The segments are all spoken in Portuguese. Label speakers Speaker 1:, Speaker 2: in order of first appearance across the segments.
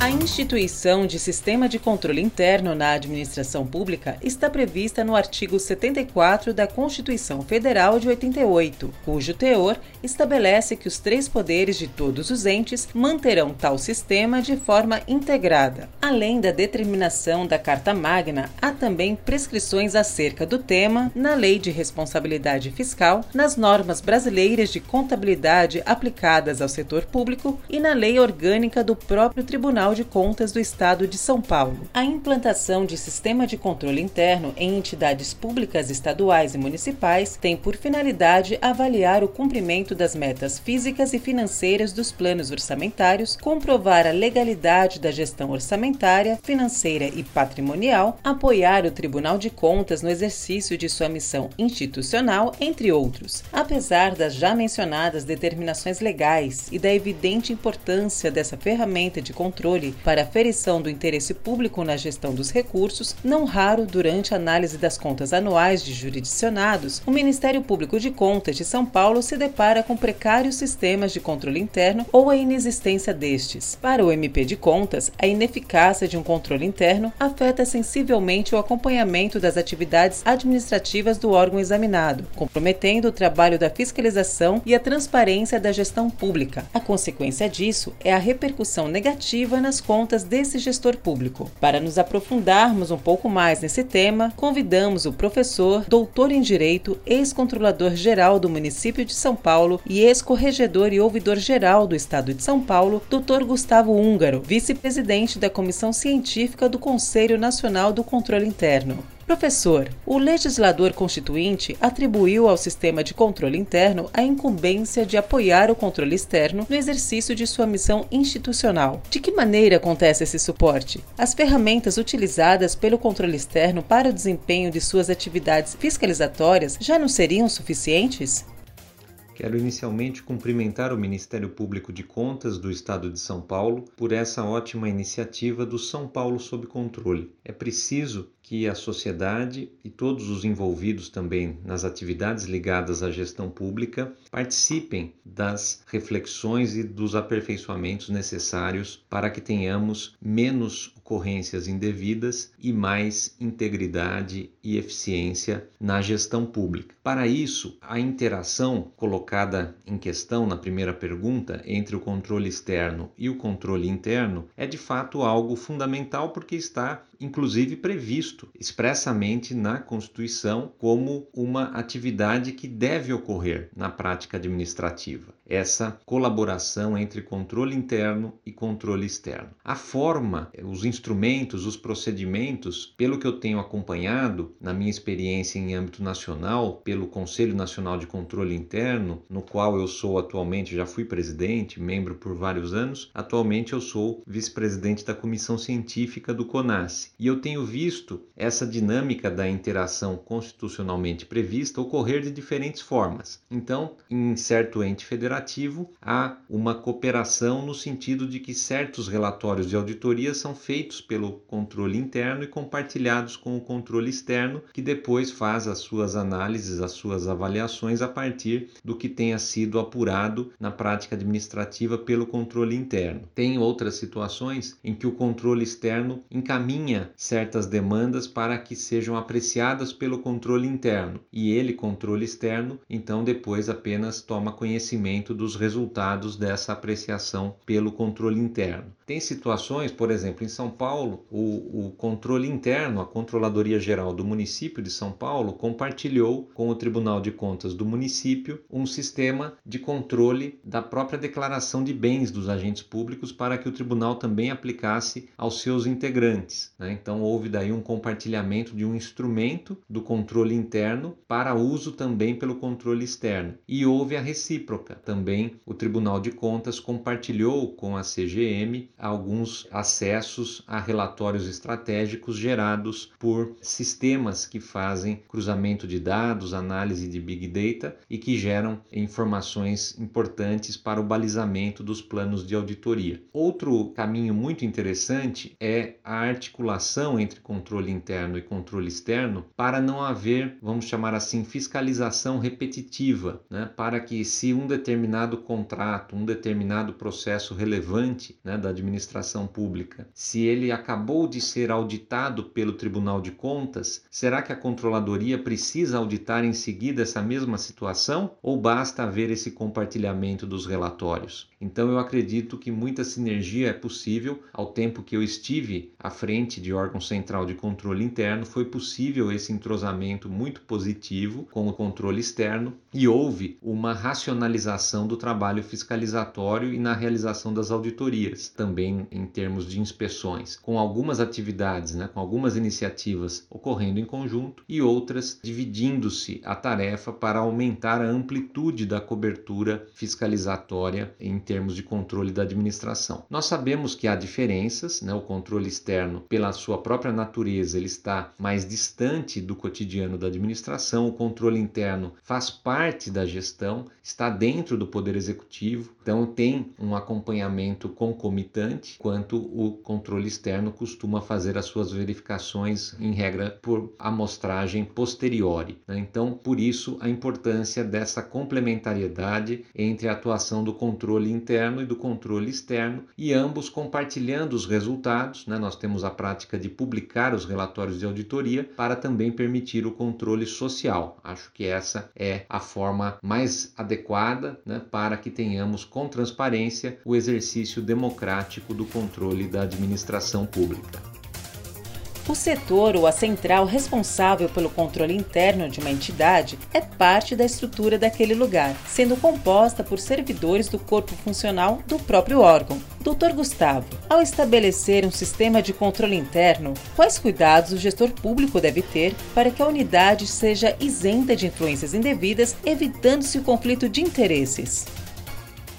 Speaker 1: A instituição de sistema de controle interno na administração pública está prevista no artigo 74 da Constituição Federal de 88, cujo teor estabelece que os três poderes de todos os entes manterão tal sistema de forma integrada. Além da determinação da Carta Magna, há também prescrições acerca do tema na Lei de Responsabilidade Fiscal, nas normas brasileiras de contabilidade aplicadas ao setor público e na Lei Orgânica do próprio Tribunal Tribunal de Contas do Estado de São Paulo. A implantação de sistema de controle interno em entidades públicas estaduais e municipais tem por finalidade avaliar o cumprimento das metas físicas e financeiras dos planos orçamentários, comprovar a legalidade da gestão orçamentária, financeira e patrimonial, apoiar o Tribunal de Contas no exercício de sua missão institucional, entre outros. Apesar das já mencionadas determinações legais e da evidente importância dessa ferramenta de controle controle para aferição do interesse público na gestão dos recursos, não raro durante a análise das contas anuais de jurisdicionados, o Ministério Público de Contas de São Paulo se depara com precários sistemas de controle interno ou a inexistência destes. Para o MP de Contas, a ineficácia de um controle interno afeta sensivelmente o acompanhamento das atividades administrativas do órgão examinado, comprometendo o trabalho da fiscalização e a transparência da gestão pública. A consequência disso é a repercussão negativa na nas contas desse gestor público. Para nos aprofundarmos um pouco mais nesse tema, convidamos o professor, doutor em Direito, ex-controlador geral do município de São Paulo e ex-corregedor e ouvidor geral do Estado de São Paulo, Dr. Gustavo Húngaro, vice-presidente da Comissão Científica do Conselho Nacional do Controle Interno. Professor, o legislador constituinte atribuiu ao sistema de controle interno a incumbência de apoiar o controle externo no exercício de sua missão institucional. De que maneira acontece esse suporte? As ferramentas utilizadas pelo controle externo para o desempenho de suas atividades fiscalizatórias já não seriam suficientes?
Speaker 2: Quero inicialmente cumprimentar o Ministério Público de Contas do Estado de São Paulo por essa ótima iniciativa do São Paulo sob controle. É preciso que a sociedade e todos os envolvidos também nas atividades ligadas à gestão pública participem das reflexões e dos aperfeiçoamentos necessários para que tenhamos menos ocorrências indevidas e mais integridade e eficiência na gestão pública. Para isso, a interação colocada em questão na primeira pergunta entre o controle externo e o controle interno é de fato algo fundamental porque está inclusive previsto expressamente na Constituição como uma atividade que deve ocorrer na prática administrativa. Essa colaboração entre controle interno e controle externo. A forma, os instrumentos, os procedimentos, pelo que eu tenho acompanhado na minha experiência em âmbito nacional, pelo Conselho Nacional de Controle Interno, no qual eu sou atualmente, já fui presidente, membro por vários anos, atualmente eu sou vice-presidente da Comissão Científica do CONAS. E eu tenho visto essa dinâmica da interação constitucionalmente prevista ocorrer de diferentes formas. Então, em certo ente federativo, há uma cooperação no sentido de que certos relatórios de auditoria são feitos pelo controle interno e compartilhados com o controle externo, que depois faz as suas análises, as suas avaliações a partir do que tenha sido apurado na prática administrativa pelo controle interno. Tem outras situações em que o controle externo encaminha certas demandas para que sejam apreciadas pelo controle interno e ele, controle externo, então depois apenas toma conhecimento dos resultados dessa apreciação pelo controle interno. Tem situações, por exemplo, em São Paulo, o, o controle interno, a Controladoria Geral do município de São Paulo, compartilhou com o Tribunal de Contas do município um sistema de controle da própria declaração de bens dos agentes públicos para que o tribunal também aplicasse aos seus integrantes. Né? Então houve daí um compartilhamento de um instrumento do controle interno para uso também pelo controle externo. E houve a recíproca. Também o Tribunal de Contas compartilhou com a CGM alguns acessos a relatórios estratégicos gerados por sistemas que fazem cruzamento de dados, análise de big data e que geram informações importantes para o balizamento dos planos de auditoria. Outro caminho muito interessante é a articulação entre controle interno e controle externo para não haver, vamos chamar assim, fiscalização repetitiva, né? para que se um determinado contrato, um determinado processo relevante né, da administração pública, se ele acabou de ser auditado pelo Tribunal de Contas, será que a controladoria precisa auditar em seguida essa mesma situação ou basta haver esse compartilhamento dos relatórios? Então eu acredito que muita sinergia é possível. Ao tempo que eu estive à frente de órgão central de controle interno, foi possível esse entrosamento muito positivo com o controle externo e houve uma racionalização do trabalho fiscalizatório e na realização das auditorias, também em termos de inspeções, com algumas atividades, né, com algumas iniciativas ocorrendo em conjunto e outras dividindo-se a tarefa para aumentar a amplitude da cobertura fiscalizatória em termos de controle da administração. Nós sabemos que há diferenças, né? o controle externo, pela sua própria natureza, ele está mais distante do cotidiano da administração, o controle interno faz parte da gestão, está dentro do Poder Executivo, então tem um acompanhamento concomitante, quanto o controle externo costuma fazer as suas verificações, em regra, por amostragem posteriori. Né? Então, por isso, a importância dessa complementariedade entre a atuação do controle interno e do controle externo, e ambos compartilhando os resultados. Né? Nós temos a prática de publicar os relatórios de auditoria para também permitir o controle social. Acho que essa é a forma mais adequada né, para que tenhamos com transparência o exercício democrático do controle da administração pública.
Speaker 1: O setor ou a central responsável pelo controle interno de uma entidade é parte da estrutura daquele lugar, sendo composta por servidores do corpo funcional do próprio órgão. Doutor Gustavo, ao estabelecer um sistema de controle interno, quais cuidados o gestor público deve ter para que a unidade seja isenta de influências indevidas, evitando-se o conflito de interesses?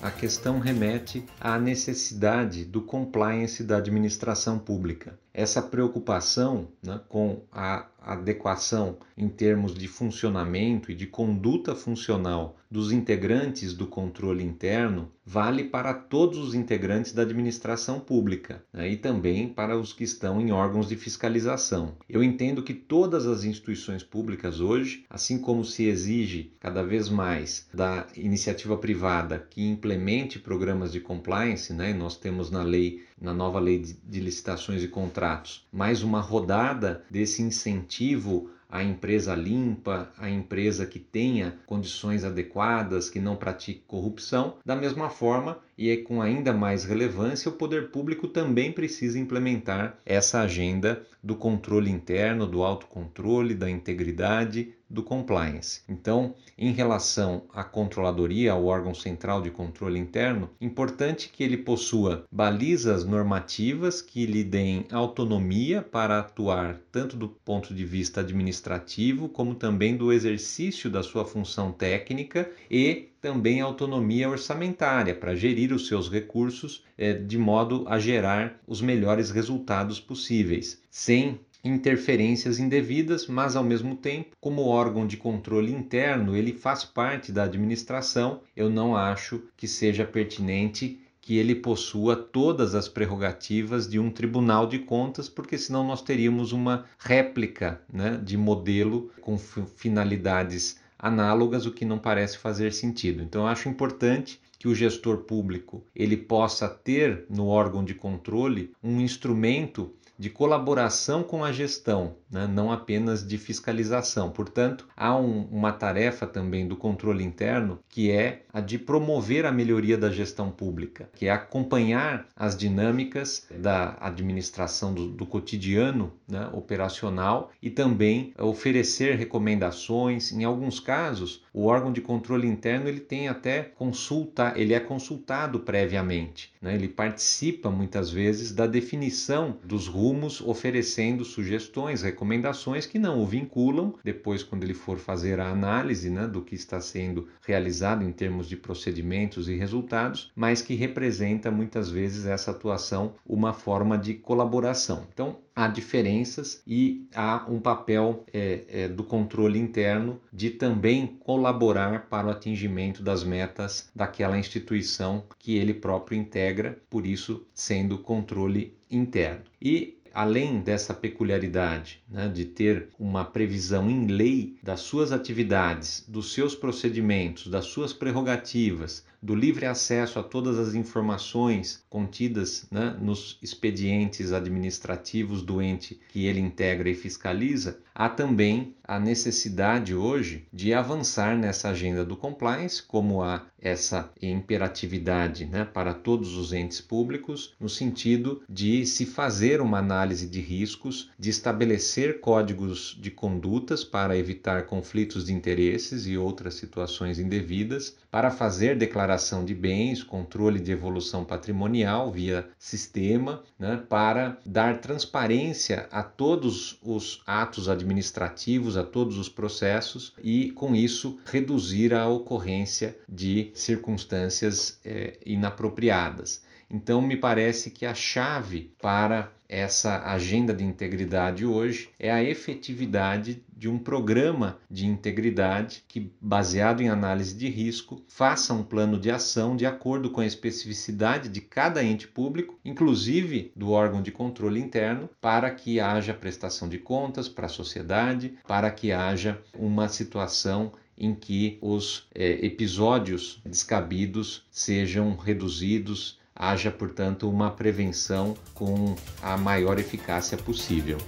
Speaker 2: a questão remete à necessidade do compliance da administração pública. Essa preocupação né, com a adequação em termos de funcionamento e de conduta funcional dos integrantes do controle interno vale para todos os integrantes da administração pública né, e também para os que estão em órgãos de fiscalização. Eu entendo que todas as instituições públicas hoje, assim como se exige cada vez mais da iniciativa privada que implemente programas de compliance, né, nós temos na lei na nova lei de licitações e contratos, mais uma rodada desse incentivo à empresa limpa, à empresa que tenha condições adequadas, que não pratique corrupção. Da mesma forma, e com ainda mais relevância, o poder público também precisa implementar essa agenda do controle interno, do autocontrole, da integridade, do compliance. Então, em relação à controladoria, ao órgão central de controle interno, importante que ele possua balizas normativas que lhe deem autonomia para atuar tanto do ponto de vista administrativo como também do exercício da sua função técnica e também autonomia orçamentária para gerir os seus recursos eh, de modo a gerar os melhores resultados possíveis, sem interferências indevidas, mas ao mesmo tempo, como órgão de controle interno, ele faz parte da administração. Eu não acho que seja pertinente que ele possua todas as prerrogativas de um tribunal de contas, porque senão nós teríamos uma réplica né, de modelo com finalidades análogas, o que não parece fazer sentido. Então, eu acho importante que o gestor público ele possa ter no órgão de controle um instrumento de colaboração com a gestão, né? não apenas de fiscalização. Portanto, há um, uma tarefa também do controle interno que é a de promover a melhoria da gestão pública, que é acompanhar as dinâmicas da administração do, do cotidiano né? operacional e também oferecer recomendações. Em alguns casos, o órgão de controle interno ele tem até consulta, ele é consultado previamente, né? ele participa muitas vezes da definição dos rumos rumos, oferecendo sugestões, recomendações que não o vinculam depois quando ele for fazer a análise né, do que está sendo realizado em termos de procedimentos e resultados, mas que representa muitas vezes essa atuação uma forma de colaboração. Então, há diferenças e há um papel é, é, do controle interno de também colaborar para o atingimento das metas daquela instituição que ele próprio integra, por isso sendo controle interno. E além dessa peculiaridade né, de ter uma previsão em lei das suas atividades, dos seus procedimentos, das suas prerrogativas, do livre acesso a todas as informações contidas né, nos expedientes administrativos do ente que ele integra e fiscaliza, há também a necessidade hoje de avançar nessa agenda do compliance, como há essa imperatividade né, para todos os entes públicos, no sentido de se fazer uma análise de riscos, de estabelecer códigos de condutas para evitar conflitos de interesses e outras situações indevidas, para fazer declaração de bens, controle de evolução patrimonial via sistema, né, para dar transparência a todos os atos administrativos, a todos os processos e, com isso, reduzir a ocorrência de circunstâncias é, inapropriadas. Então, me parece que a chave para essa agenda de integridade hoje é a efetividade de um programa de integridade que, baseado em análise de risco, faça um plano de ação de acordo com a especificidade de cada ente público, inclusive do órgão de controle interno, para que haja prestação de contas para a sociedade, para que haja uma situação em que os é, episódios descabidos sejam reduzidos haja, portanto, uma prevenção com a maior eficácia possível.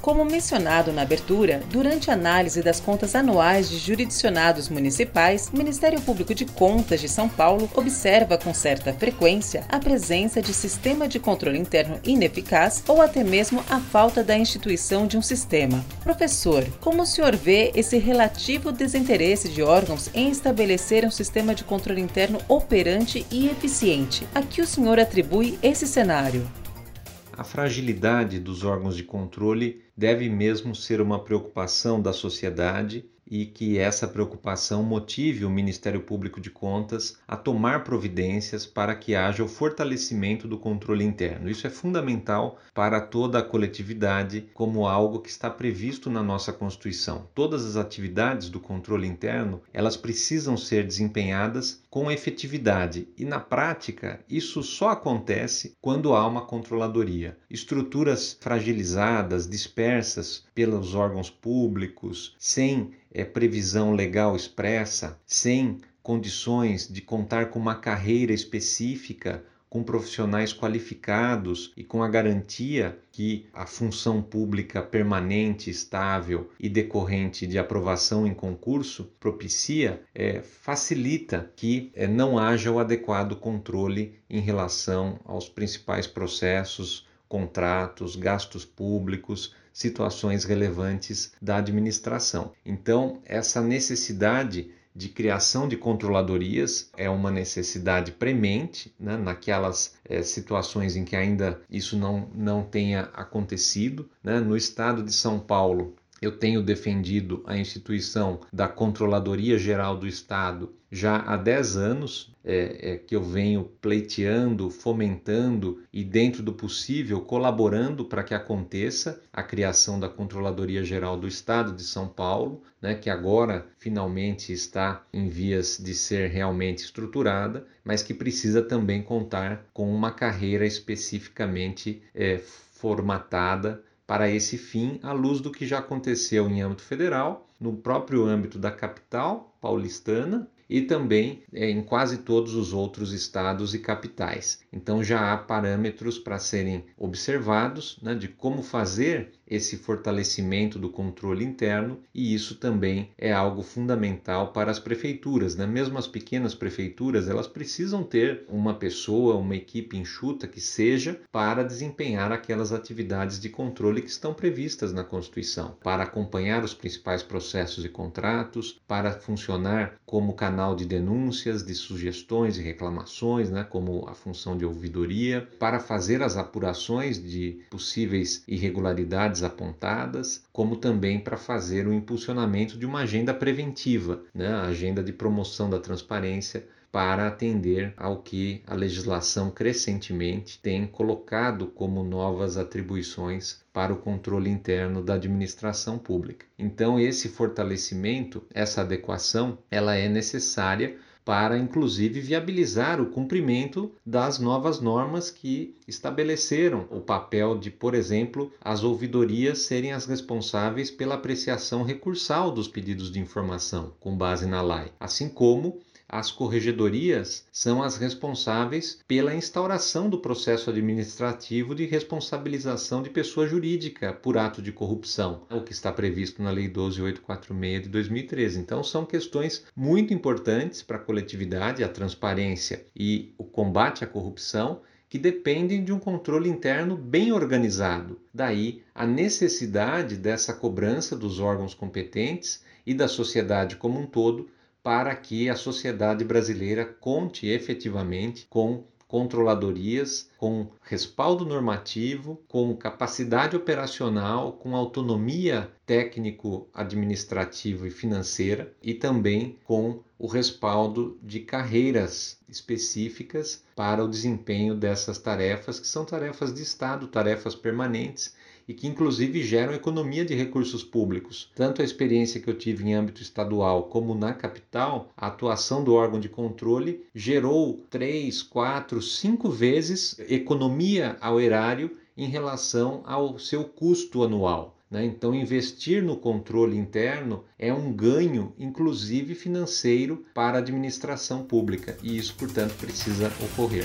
Speaker 1: Como mencionado na abertura, durante a análise das contas anuais de jurisdicionados municipais, o Ministério Público de Contas de São Paulo observa com certa frequência a presença de sistema de controle interno ineficaz ou até mesmo a falta da instituição de um sistema. Professor, como o senhor vê esse relativo desinteresse de órgãos em estabelecer um sistema de controle interno operante e eficiente? A que o senhor atribui esse cenário?
Speaker 2: A fragilidade dos órgãos de controle deve mesmo ser uma preocupação da sociedade e que essa preocupação motive o Ministério Público de Contas a tomar providências para que haja o fortalecimento do controle interno. Isso é fundamental para toda a coletividade, como algo que está previsto na nossa Constituição. Todas as atividades do controle interno, elas precisam ser desempenhadas com efetividade e na prática isso só acontece quando há uma controladoria. Estruturas fragilizadas, dispersas pelos órgãos públicos, sem é, previsão legal expressa, sem condições de contar com uma carreira específica, com profissionais qualificados e com a garantia que a função pública permanente, estável e decorrente de aprovação em concurso propicia, é, facilita que é, não haja o adequado controle em relação aos principais processos, contratos, gastos públicos situações relevantes da administração. Então, essa necessidade de criação de controladorias é uma necessidade premente né, naquelas é, situações em que ainda isso não, não tenha acontecido. Né? No estado de São Paulo, eu tenho defendido a instituição da Controladoria Geral do Estado já há 10 anos, é, é, que eu venho pleiteando, fomentando e, dentro do possível, colaborando para que aconteça a criação da Controladoria Geral do Estado de São Paulo, né, que agora finalmente está em vias de ser realmente estruturada, mas que precisa também contar com uma carreira especificamente é, formatada para esse fim, à luz do que já aconteceu em âmbito federal, no próprio âmbito da capital paulistana e também é, em quase todos os outros estados e capitais. Então já há parâmetros para serem observados né, de como fazer esse fortalecimento do controle interno e isso também é algo fundamental para as prefeituras, né? Mesmo as pequenas prefeituras, elas precisam ter uma pessoa, uma equipe enxuta que seja para desempenhar aquelas atividades de controle que estão previstas na Constituição, para acompanhar os principais processos e contratos, para funcionar como canal de denúncias, de sugestões e reclamações, né, como a função de ouvidoria, para fazer as apurações de possíveis irregularidades apontadas, como também para fazer o impulsionamento de uma agenda preventiva, né, a agenda de promoção da transparência para atender ao que a legislação crescentemente tem colocado como novas atribuições para o controle interno da administração pública. Então esse fortalecimento, essa adequação, ela é necessária para inclusive viabilizar o cumprimento das novas normas que estabeleceram o papel de, por exemplo, as ouvidorias serem as responsáveis pela apreciação recursal dos pedidos de informação com base na lei, assim como as corregedorias são as responsáveis pela instauração do processo administrativo de responsabilização de pessoa jurídica por ato de corrupção, o que está previsto na Lei 12846 de 2013. Então, são questões muito importantes para a coletividade, a transparência e o combate à corrupção que dependem de um controle interno bem organizado. Daí a necessidade dessa cobrança dos órgãos competentes e da sociedade como um todo para que a sociedade brasileira conte efetivamente com controladorias com respaldo normativo, com capacidade operacional, com autonomia técnico-administrativa e financeira e também com o respaldo de carreiras específicas para o desempenho dessas tarefas, que são tarefas de Estado, tarefas permanentes e que inclusive geram economia de recursos públicos. Tanto a experiência que eu tive em âmbito estadual como na capital, a atuação do órgão de controle gerou três, quatro, cinco vezes economia ao erário em relação ao seu custo anual. Né? Então, investir no controle interno é um ganho, inclusive financeiro, para a administração pública, e isso, portanto, precisa ocorrer.